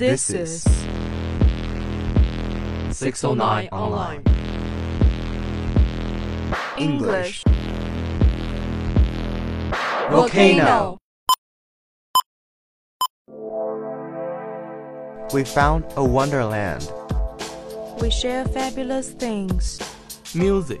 This is 609 Online. English. Volcano. We found a wonderland. We share fabulous things. Music.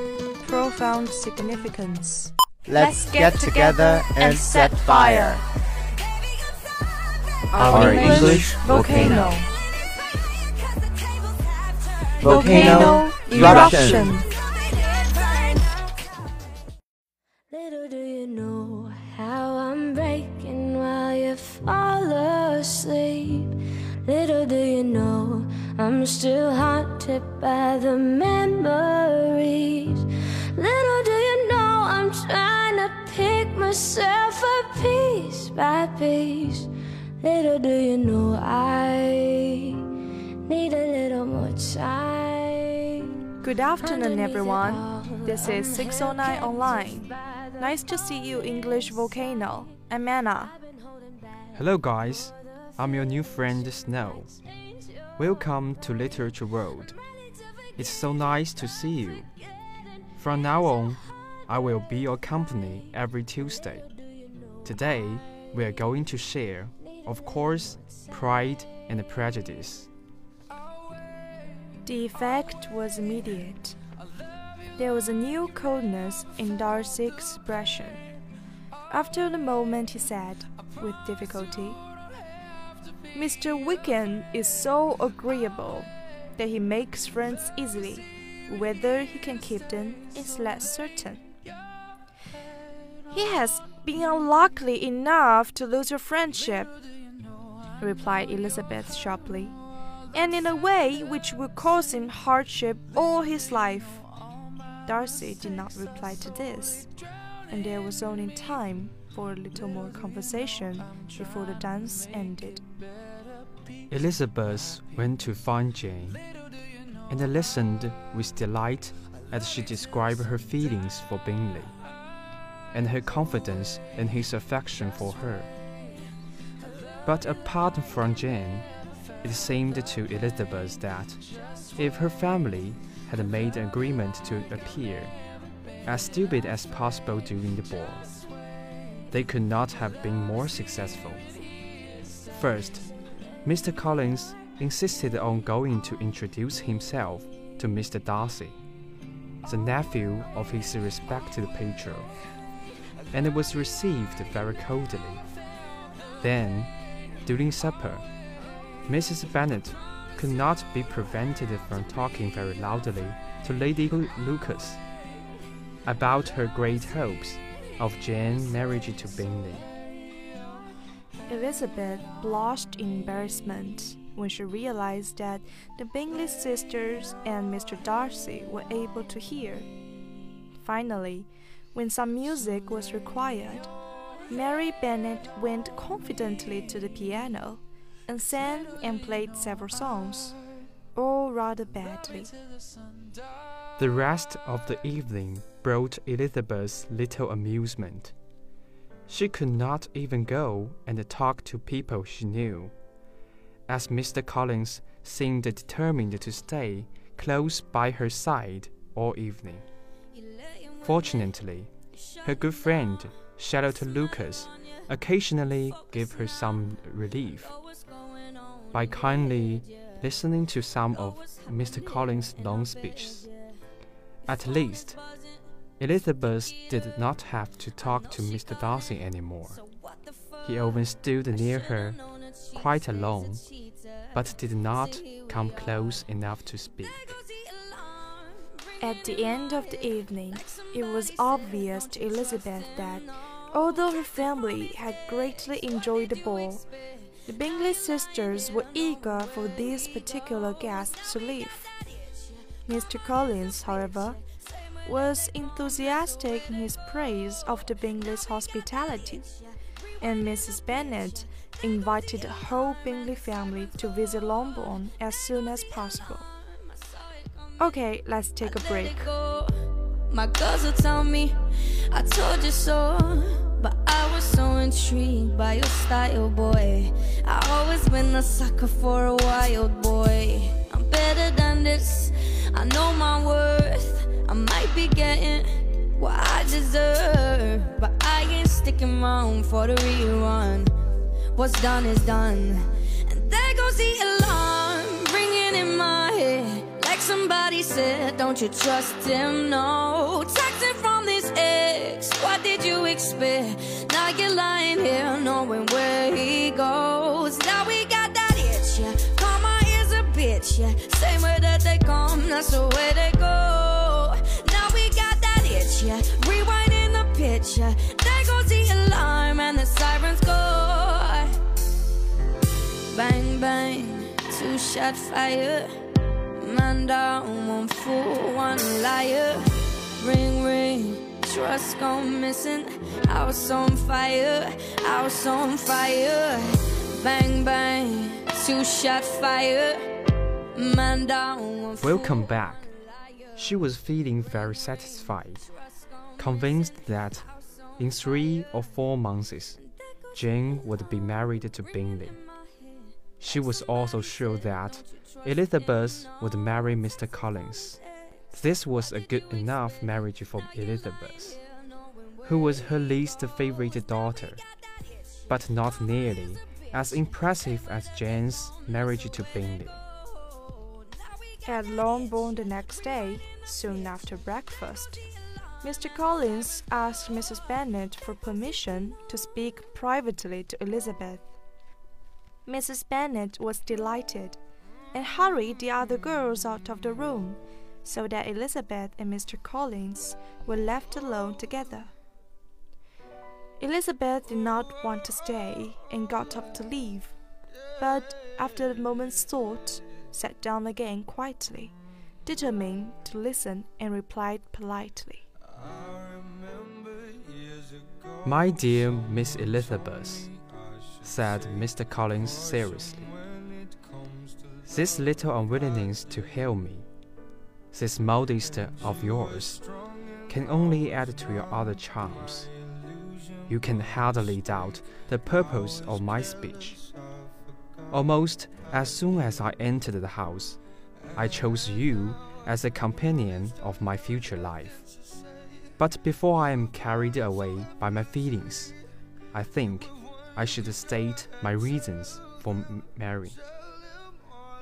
Profound significance. Let's get together and set fire. Our English English volcano. Volcano eruption. Little do you know how I'm breaking while you fall asleep. Little do you know I'm still haunted by the memories. Pick myself up piece by piece. Little do you know I need a little more time. Good afternoon, everyone. This is 609 Online. Nice to see you, English volcano. I'm Anna. Hello, guys. I'm your new friend Snow. Welcome to Literature World. It's so nice to see you. From now on, I will be your company every Tuesday. Today, we are going to share, of course, Pride and Prejudice. The effect was immediate. There was a new coldness in Darcy's expression. After the moment, he said, with difficulty, Mr. Wickham is so agreeable that he makes friends easily. Whether he can keep them is less certain. He has been unlucky enough to lose your friendship, replied Elizabeth sharply, and in a way which will cause him hardship all his life. Darcy did not reply to this, and there was only time for a little more conversation before the dance ended. Elizabeth went to find Jane and listened with delight as she described her feelings for Bingley and her confidence in his affection for her. But apart from Jane, it seemed to Elizabeth that if her family had made an agreement to appear as stupid as possible during the ball, they could not have been more successful. First, Mr. Collins insisted on going to introduce himself to Mr. Darcy, the nephew of his respected patron, and it was received very coldly. Then, during supper, Mrs. Bennet could not be prevented from talking very loudly to Lady Lucas about her great hopes of Jane's marriage to Bingley. Elizabeth blushed in embarrassment when she realized that the Bingley sisters and Mr. Darcy were able to hear. Finally, when some music was required, Mary Bennet went confidently to the piano and sang and played several songs, all rather badly. The rest of the evening brought Elizabeth little amusement. She could not even go and talk to people she knew, as Mr. Collins seemed determined to stay close by her side all evening. Fortunately, her good friend, Charlotte Lucas, occasionally gave her some relief by kindly listening to some of Mr. Collins' long speeches. At least, Elizabeth did not have to talk to Mr. Darcy anymore. He often stood near her, quite alone, but did not come close enough to speak. At the end of the evening, it was obvious to Elizabeth that Although her family had greatly enjoyed the ball, the Bingley sisters were eager for these particular guests to leave. Mr. Collins, however, was enthusiastic in his praise of the Bingleys' hospitality, and Mrs. Bennet invited the whole Bingley family to visit Longbourn as soon as possible. Okay, let's take a break. My girls will tell me I told you so, but I was so intrigued by your style, boy. I always been a sucker for a wild boy. I'm better than this. I know my worth. I might be getting what I deserve, but I ain't sticking around for the rerun. What's done is done, and there goes the alarm ringing in my somebody said, don't you trust him? No. Texting from this ex, what did you expect? Now you're lying here knowing where he goes. Now we got that itch, yeah. Karma is a bitch, yeah. Same way that they come, that's the way they go. Now we got that itch, yeah. Rewinding the yeah. There goes the alarm and the sirens go. Bang, bang, two shot fire. Man down, one fool, one liar. Ring, ring, trust gone missing. On fire, on fire. Bang, bang, two shot fire. Man down, Welcome back. She was feeling very satisfied, convinced that in three or four months, Jane would be married to Bingley. She was also sure that Elizabeth would marry Mr. Collins. This was a good enough marriage for Elizabeth, who was her least favorite daughter, but not nearly as impressive as Jane's marriage to Bingley. At Longbourn the next day, soon after breakfast, Mr. Collins asked Mrs. Bennet for permission to speak privately to Elizabeth. Mrs. Bennet was delighted and hurried the other girls out of the room so that Elizabeth and Mr. Collins were left alone together. Elizabeth did not want to stay and got up to leave, but after a moment's thought, sat down again quietly, determined to listen and replied politely. My dear Miss Elizabeth, said Mr. Collins seriously, this little unwillingness to hear me, this modest of yours, can only add to your other charms. You can hardly doubt the purpose of my speech. Almost as soon as I entered the house, I chose you as a companion of my future life. But before I am carried away by my feelings, I think I should state my reasons for marrying.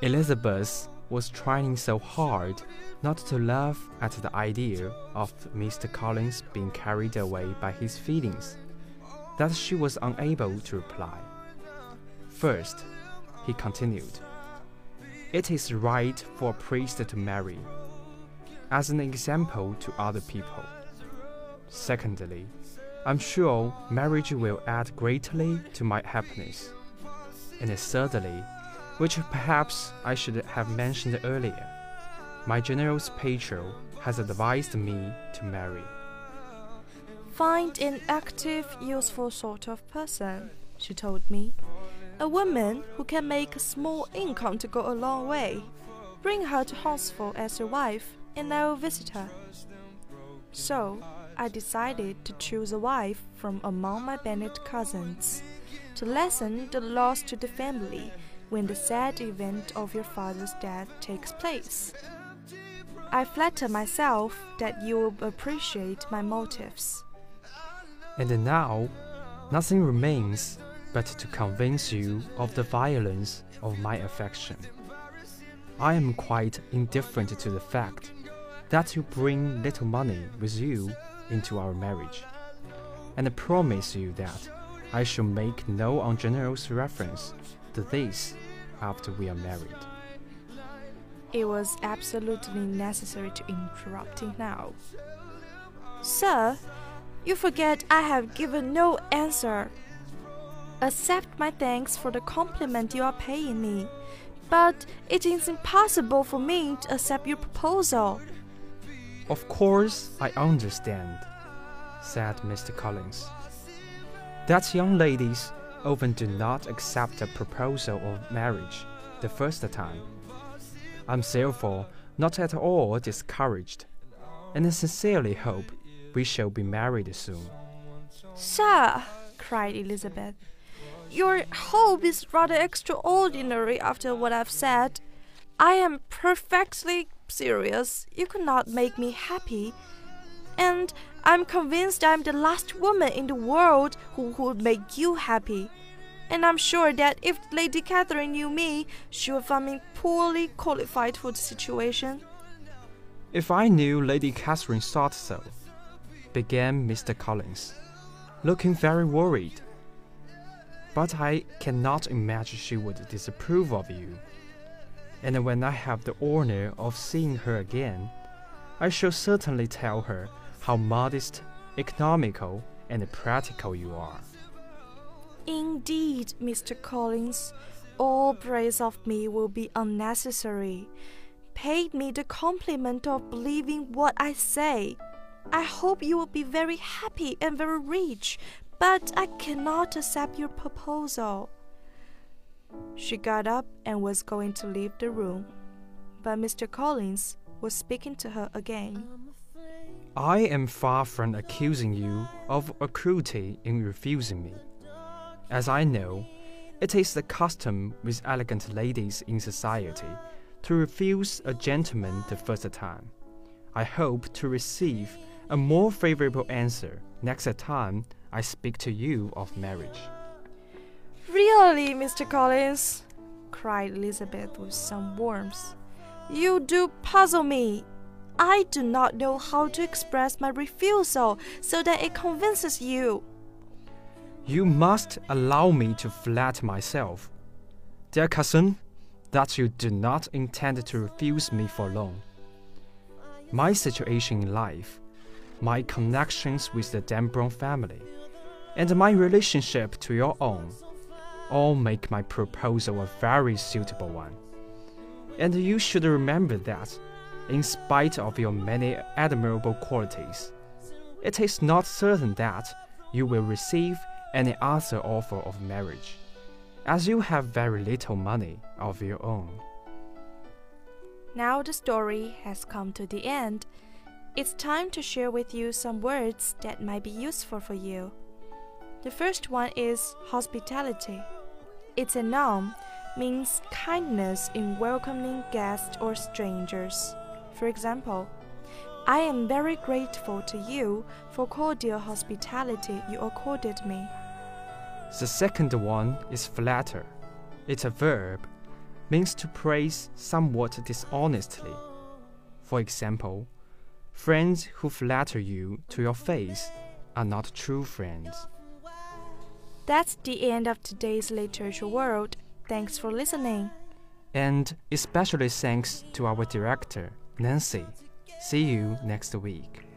Elizabeth was trying so hard not to laugh at the idea of Mr. Collins being carried away by his feelings that she was unable to reply. First, he continued, it is right for a priest to marry, as an example to other people. Secondly, I'm sure marriage will add greatly to my happiness. And thirdly, which perhaps I should have mentioned earlier, my general's patron has advised me to marry. Find an active, useful sort of person, she told me. A woman who can make a small income to go a long way. Bring her to Hunsford as your wife, and I will visit her. So, I decided to choose a wife from among my Bennet cousins, to lessen the loss to the family when the sad event of your father's death takes place. I flatter myself that you will appreciate my motives. And now, nothing remains but to convince you of the violence of my affection. I am quite indifferent to the fact that you bring little money with you into our marriage, and I promise you that I shall make no ungenerous reference to this after we are married. It was absolutely necessary to interrupt him now. Sir, You forget I have given no answer. Accept my thanks for the compliment you are paying me, but it is impossible for me to accept your proposal. Of course, I understand, said Mr. Collins. That young ladies often do not accept a proposal of marriage the first time. I'm therefore not at all discouraged, and I sincerely hope we shall be married soon. Sir, cried Elizabeth, your hope is rather extraordinary after what I've said. I am perfectly serious. You could not make me happy. And I'm convinced I'm the last woman in the world who would make you happy. And I'm sure that if Lady Catherine knew me, she would find me poorly qualified for the situation. If I knew Lady Catherine thought so, began Mr. Collins, looking very worried. But I cannot imagine she would disapprove of you. And when I have the honor of seeing her again, I shall certainly tell her how modest, economical, and practical you are. Indeed, Mr. Collins, all praise of me will be unnecessary. Pay me the compliment of believing what I say. I hope you will be very happy and very rich, but I cannot accept your proposal. She got up and was going to leave the room, but Mr. Collins was speaking to her again. I am far from accusing you of a cruelty in refusing me. As I know, it is the custom with elegant ladies in society to refuse a gentleman the first time. I hope to receive a more favorable answer next time I speak to you of marriage. Really, Mr. Collins, cried Elizabeth with some warmth, you do puzzle me. I do not know how to express my refusal so that it convinces you. You must allow me to flatter myself, dear cousin, that you do not intend to refuse me for long. My situation in life, my connections with the Dambrun family, and my relationship to your own all make my proposal a very suitable one. And you should remember that, in spite of your many admirable qualities, it is not certain that you will receive any other offer of marriage, as you have very little money of your own. Now the story has come to the end. It's time to share with you some words that might be useful for you. The first one is hospitality. It's a noun, means kindness in welcoming guests or strangers. For example, I am very grateful to you for cordial hospitality you accorded me. The second one is flatter. It's a verb, means to praise somewhat dishonestly. For example, friends who flatter you to your face are not true friends. That's the end of today's Literature World. Thanks for listening. And especially thanks to our director, Nancy. See you next week.